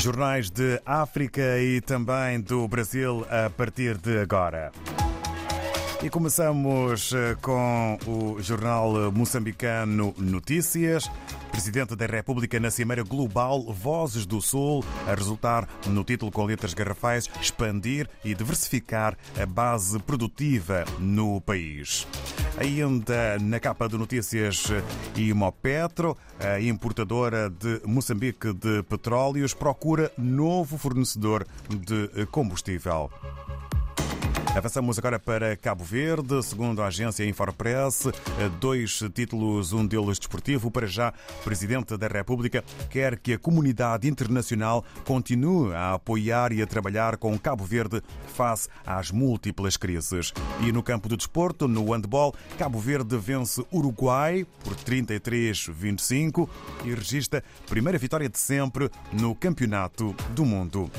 Jornais de África e também do Brasil a partir de agora. E começamos eh, com o jornal moçambicano Notícias. Presidente da República na Cimeira Global Vozes do Sul, a resultar no título com letras garrafais Expandir e diversificar a base produtiva no país. Ainda na capa de notícias, Imopetro, a importadora de Moçambique de petróleos, procura novo fornecedor de combustível. Avançamos agora para Cabo Verde, segundo a agência Infopress, dois títulos, um deles desportivo. Para já, o Presidente da República quer que a comunidade internacional continue a apoiar e a trabalhar com Cabo Verde face às múltiplas crises. E no campo do desporto, no handball, Cabo Verde vence Uruguai por 33-25 e registra a primeira vitória de sempre no Campeonato do Mundo.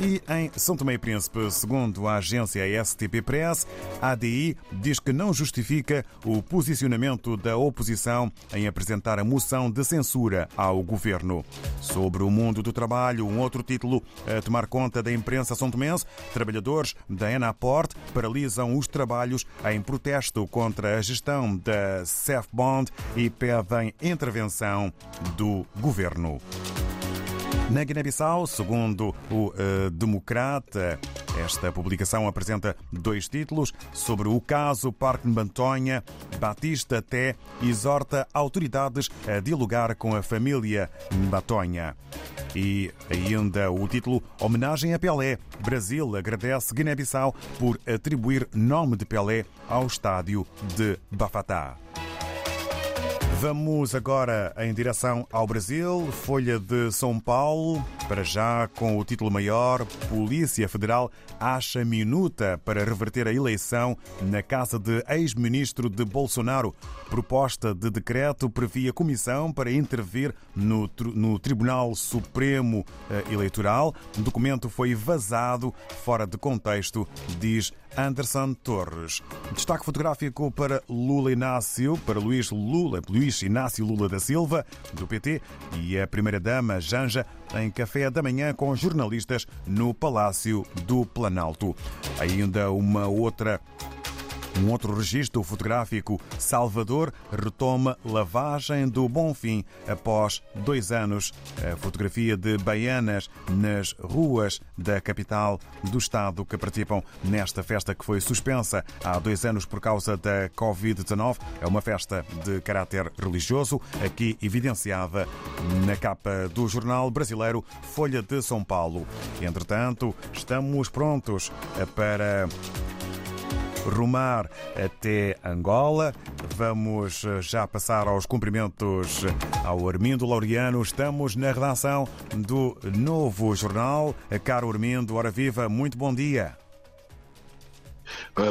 E em São Tomé e Príncipe, segundo a agência STP Press, a ADI diz que não justifica o posicionamento da oposição em apresentar a moção de censura ao governo. Sobre o mundo do trabalho, um outro título a tomar conta da imprensa são tomense, trabalhadores da Enaport paralisam os trabalhos em protesto contra a gestão da Bond e pedem intervenção do governo. Na Guiné-Bissau, segundo o uh, Democrata, esta publicação apresenta dois títulos sobre o caso Parque Bantonha. Batista até exorta autoridades a dialogar com a família Batonha. E ainda o título Homenagem a Pelé. Brasil agradece Guiné-Bissau por atribuir nome de Pelé ao estádio de Bafatá. Vamos agora em direção ao Brasil, Folha de São Paulo, para já com o título maior: Polícia Federal acha minuta para reverter a eleição na casa de ex-ministro de Bolsonaro. Proposta de decreto previa comissão para intervir no, no Tribunal Supremo eh, Eleitoral. O documento foi vazado fora de contexto, diz Anderson Torres. Destaque fotográfico para Lula Inácio, para Luís Lula, Inácio Lula da Silva, do PT, e a primeira-dama Janja em café da manhã com jornalistas no Palácio do Planalto. Ainda uma outra um outro registro fotográfico, Salvador retoma lavagem do Bonfim após dois anos. A fotografia de baianas nas ruas da capital do Estado que participam nesta festa que foi suspensa há dois anos por causa da Covid-19. É uma festa de caráter religioso, aqui evidenciada na capa do jornal brasileiro Folha de São Paulo. Entretanto, estamos prontos para rumar até Angola. Vamos eh, já passar aos cumprimentos ao Armindo Laureano. Estamos na redação do novo jornal. Caro Armindo, hora viva, muito bom dia.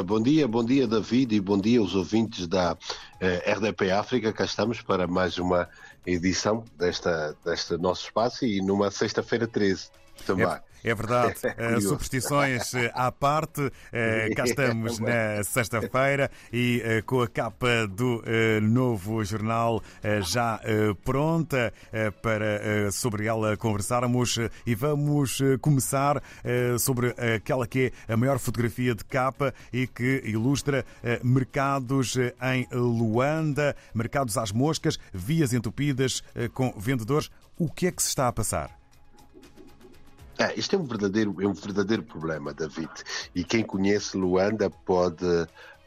Bom dia, bom dia David e bom dia aos ouvintes da eh, RDP África. Cá estamos para mais uma edição desta, deste nosso espaço e numa sexta-feira 13 também. É... É verdade. É Superstições eh, à parte, eh, cá estamos na sexta-feira e eh, com a capa do novo jornal já pronta para sobre ela conversarmos e vamos começar sobre aquela que é a maior fotografia de capa e que ilustra mercados em Luanda, mercados às moscas, vias entupidas com vendedores. O que é que se está a passar? É, isto é um verdadeiro, é um verdadeiro problema, David. E quem conhece Luanda pode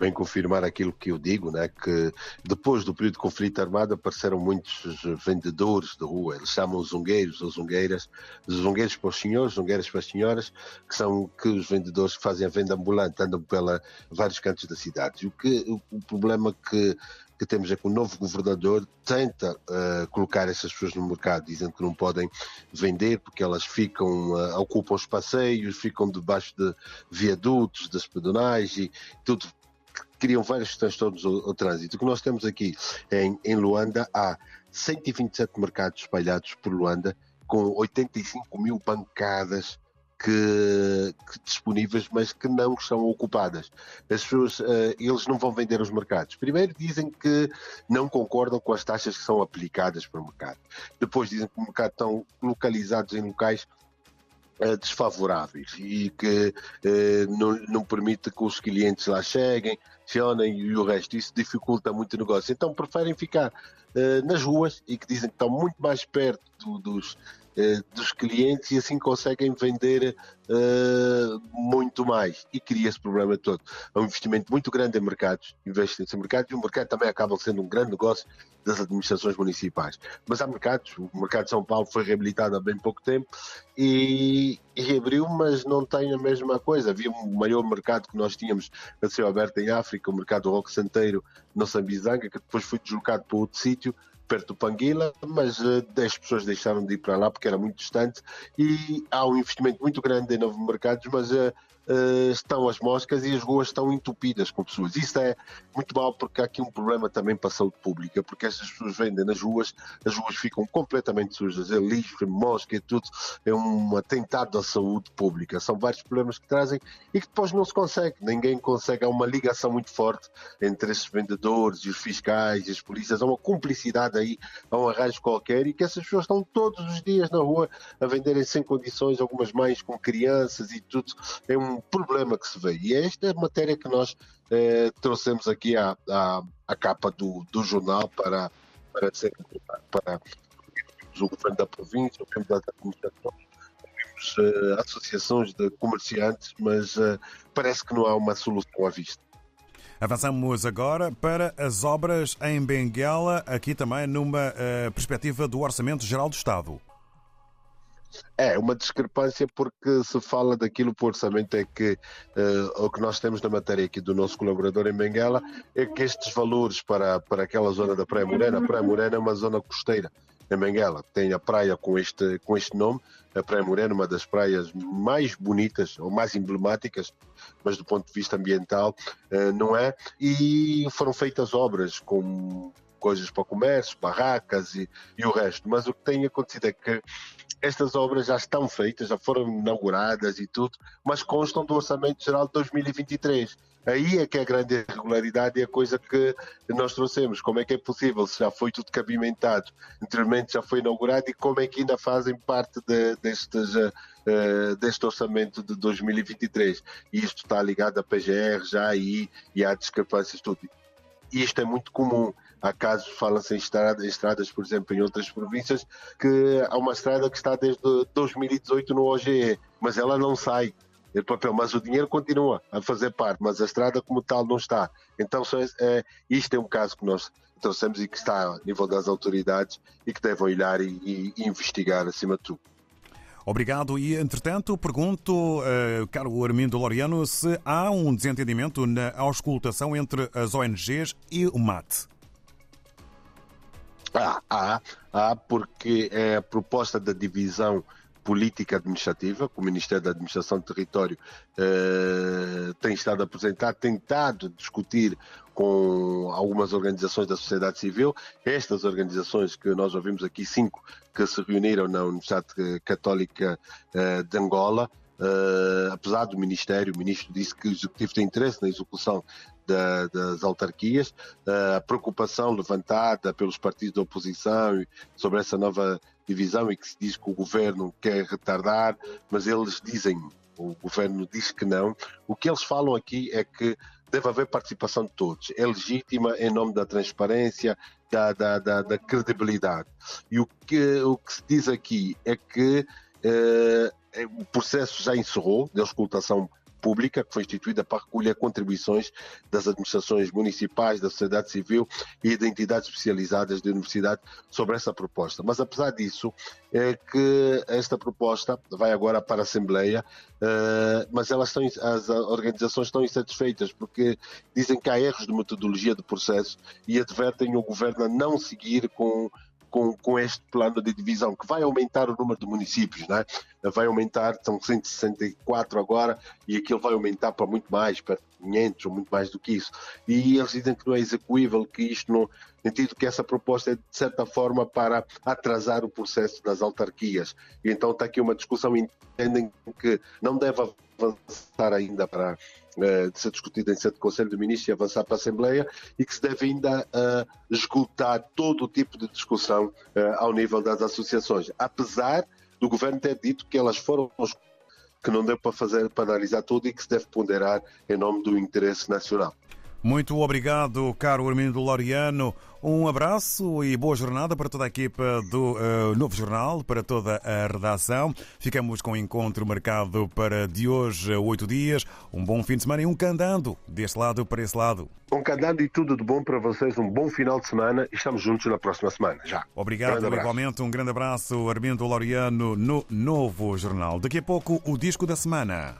bem confirmar aquilo que eu digo, né? que depois do período de conflito armado apareceram muitos vendedores de rua, eles chamam zungueiros ou zungueiras, zungueiros para os senhores, zungueiras para as senhoras, que são que os vendedores que fazem a venda ambulante, andam pela vários cantos da cidade. O, que, o, o problema que que temos é que o novo governador tenta uh, colocar essas pessoas no mercado, dizendo que não podem vender porque elas ficam, uh, ocupam os passeios, ficam debaixo de viadutos, das pedonais e tudo criam vários transtornos ao, ao trânsito. O que nós temos aqui em, em Luanda há 127 mercados espalhados por Luanda com 85 mil bancadas que, que, disponíveis, mas que não são ocupadas. As pessoas, uh, eles não vão vender aos mercados. Primeiro dizem que não concordam com as taxas que são aplicadas para o mercado. Depois dizem que o mercado estão localizados em locais desfavoráveis e que eh, não, não permite que os clientes lá cheguem, funcionem e o resto. Isso dificulta muito o negócio. Então preferem ficar eh, nas ruas e que dizem que estão muito mais perto do, dos, dos clientes e assim conseguem vender uh, muito mais e cria esse problema todo. É um investimento muito grande em mercados, investem em mercados e o mercado também acaba sendo um grande negócio das administrações municipais. Mas há mercados, o mercado de São Paulo foi reabilitado há bem pouco tempo e, e reabriu, mas não tem a mesma coisa. Havia um maior mercado que nós tínhamos a ser aberto em África, o mercado do Roque Santeiro no Sambizanga, que depois foi deslocado para outro sítio perto do Panguila, mas uh, eh, 10 pessoas deixaram de ir para lá porque era muito distante e há um investimento muito grande em novos mercados, mas uh, uh, estão as moscas e as ruas estão entupidas com pessoas. Isso é muito mal porque há aqui um problema também para a saúde pública, porque essas pessoas vendem nas ruas, as ruas ficam completamente sujas, é lixo, é mosca, é tudo, é um atentado à saúde pública. São vários problemas que trazem e que depois não se consegue, ninguém consegue, há uma ligação muito forte entre esses vendedores e os fiscais e as polícias, há uma cumplicidade aí, há um arranjo qualquer e que essas pessoas estão todos os dias na rua a venderem sem condições, algumas mães com crianças e tudo, é um problema que se vê. E esta é a matéria que nós eh, trouxemos aqui à, à, à, capa do, do jornal para, para, ser, para o governo da província, o governo das administrações, temos eh, associações de comerciantes, mas eh, parece que não há uma solução à vista. Avançamos agora para as obras em Benguela, aqui também numa uh, perspectiva do Orçamento Geral do Estado. É, uma discrepância porque se fala daquilo que o orçamento é que uh, o que nós temos na matéria aqui do nosso colaborador em Benguela é que estes valores para, para aquela zona da Praia Morena, a Praia Morena é uma zona costeira em Benguela, tem a praia com este, com este nome, a Praia Morena, uma das praias mais bonitas ou mais emblemáticas, mas do ponto de vista ambiental uh, não é, e foram feitas obras com coisas para comércio, barracas e, e o resto, mas o que tem acontecido é que estas obras já estão feitas, já foram inauguradas e tudo, mas constam do Orçamento Geral de 2023. Aí é que é a grande irregularidade e a coisa que nós trouxemos. Como é que é possível? Se já foi tudo cabimentado, anteriormente já foi inaugurado e como é que ainda fazem parte de, destes, uh, deste orçamento de 2023? E isto está ligado à PGR já aí e há discrepâncias tudo. E isto é muito comum. Há casos, fala-se em estradas, por exemplo, em outras províncias, que há uma estrada que está desde 2018 no OGE, mas ela não sai do papel, mas o dinheiro continua a fazer parte, mas a estrada como tal não está. Então, é, isto é um caso que nós trouxemos e que está a nível das autoridades e que devem olhar e, e investigar acima de tudo. Obrigado. E, entretanto, pergunto, uh, caro Armindo Loriano, se há um desentendimento na auscultação entre as ONGs e o MAT. Há, há, há, porque é a proposta da divisão política administrativa, que o Ministério da Administração do Território eh, tem estado a apresentar, tentado discutir com algumas organizações da sociedade civil. Estas organizações que nós ouvimos aqui, cinco, que se reuniram na Universidade Católica eh, de Angola, Uh, apesar do Ministério, o Ministro disse que o Executivo tem interesse na execução da, das autarquias, a preocupação levantada pelos partidos da oposição sobre essa nova divisão e que se diz que o Governo quer retardar, mas eles dizem, o Governo diz que não. O que eles falam aqui é que deve haver participação de todos, é legítima em nome da transparência, da, da, da, da credibilidade. E o que, o que se diz aqui é que é, o processo já encerrou de auscultação pública que foi instituída para recolher contribuições das administrações municipais, da sociedade civil e de entidades especializadas de universidade sobre essa proposta. Mas apesar disso, é que esta proposta vai agora para a Assembleia, uh, mas elas estão, as organizações estão insatisfeitas porque dizem que há erros de metodologia do processo e advertem o governo a não seguir com com, com este plano de divisão, que vai aumentar o número de municípios, né? vai aumentar, são 164 agora, e aquilo vai aumentar para muito mais, para 500 ou muito mais do que isso. E eles dizem que não é execuível, que isto não, sentido que essa proposta é de certa forma para atrasar o processo das autarquias. E então está aqui uma discussão, entendem que não deve avançar ainda para uh, de ser discutida em sede de Conselho de Ministros e avançar para a Assembleia e que se deve ainda uh, esgotar todo o tipo de discussão uh, ao nível das associações, apesar do Governo ter dito que elas foram que não deu para fazer, para analisar tudo e que se deve ponderar em nome do interesse nacional. Muito obrigado, caro Armindo Laureano. Um abraço e boa jornada para toda a equipa do uh, Novo Jornal, para toda a redação. Ficamos com o encontro marcado para de hoje a oito dias. Um bom fim de semana e um candando deste lado para esse lado. Um candando e tudo de bom para vocês. Um bom final de semana e estamos juntos na próxima semana. Já. Obrigado, igualmente. Um grande abraço, Armindo Laureano, no Novo Jornal. Daqui a pouco, o disco da semana.